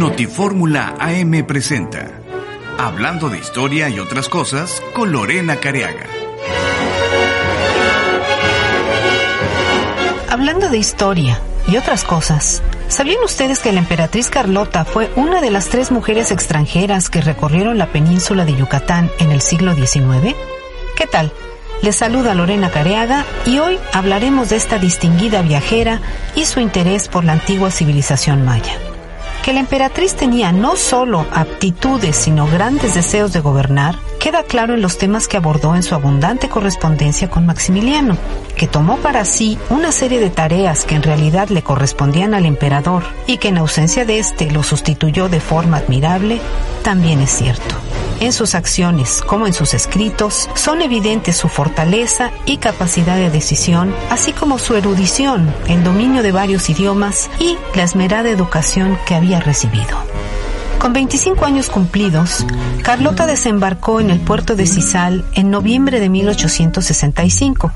Notifórmula AM presenta Hablando de historia y otras cosas con Lorena Careaga. Hablando de historia y otras cosas, ¿sabían ustedes que la emperatriz Carlota fue una de las tres mujeres extranjeras que recorrieron la península de Yucatán en el siglo XIX? ¿Qué tal? Les saluda Lorena Careaga y hoy hablaremos de esta distinguida viajera y su interés por la antigua civilización maya que la emperatriz tenía no solo aptitudes, sino grandes deseos de gobernar, queda claro en los temas que abordó en su abundante correspondencia con Maximiliano, que tomó para sí una serie de tareas que en realidad le correspondían al emperador y que en ausencia de éste lo sustituyó de forma admirable, también es cierto. En sus acciones como en sus escritos son evidentes su fortaleza y capacidad de decisión, así como su erudición, el dominio de varios idiomas y la esmerada educación que había recibido. Con 25 años cumplidos, Carlota desembarcó en el puerto de Cisal en noviembre de 1865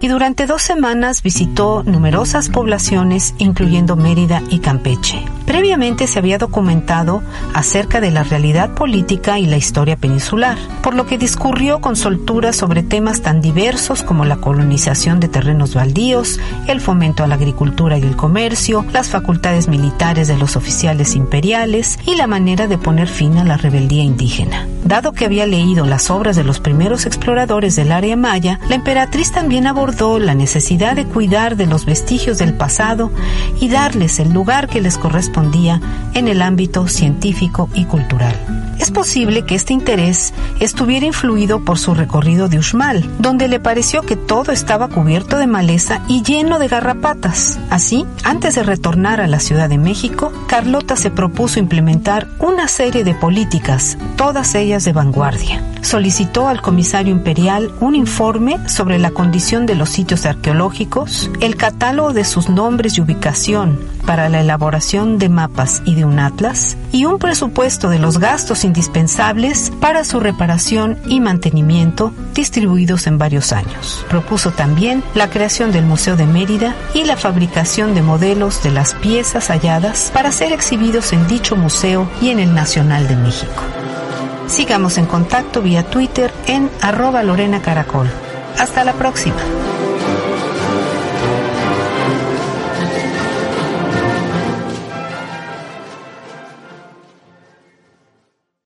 y durante dos semanas visitó numerosas poblaciones, incluyendo Mérida y Campeche. Previamente se había documentado acerca de la realidad política y la historia peninsular, por lo que discurrió con soltura sobre temas tan diversos como la colonización de terrenos baldíos, el fomento a la agricultura y el comercio, las facultades militares de los oficiales imperiales y la manera de poner fin a la rebeldía indígena. Dado que había leído las obras de los primeros exploradores del área maya, la emperatriz también abordó la necesidad de cuidar de los vestigios del pasado y darles el lugar que les corresponde en el ámbito científico y cultural. Es posible que este interés estuviera influido por su recorrido de Uxmal, donde le pareció que todo estaba cubierto de maleza y lleno de garrapatas. Así, antes de retornar a la Ciudad de México, Carlota se propuso implementar una serie de políticas, todas ellas de vanguardia. Solicitó al comisario imperial un informe sobre la condición de los sitios arqueológicos, el catálogo de sus nombres y ubicación para la elaboración de mapas y de un atlas, y un presupuesto de los gastos indispensables para su reparación y mantenimiento distribuidos en varios años. Propuso también la creación del Museo de Mérida y la fabricación de modelos de las piezas halladas para ser exhibidos en dicho museo y en el Nacional de México. Sigamos en contacto vía Twitter en arroba Lorena Caracol. Hasta la próxima.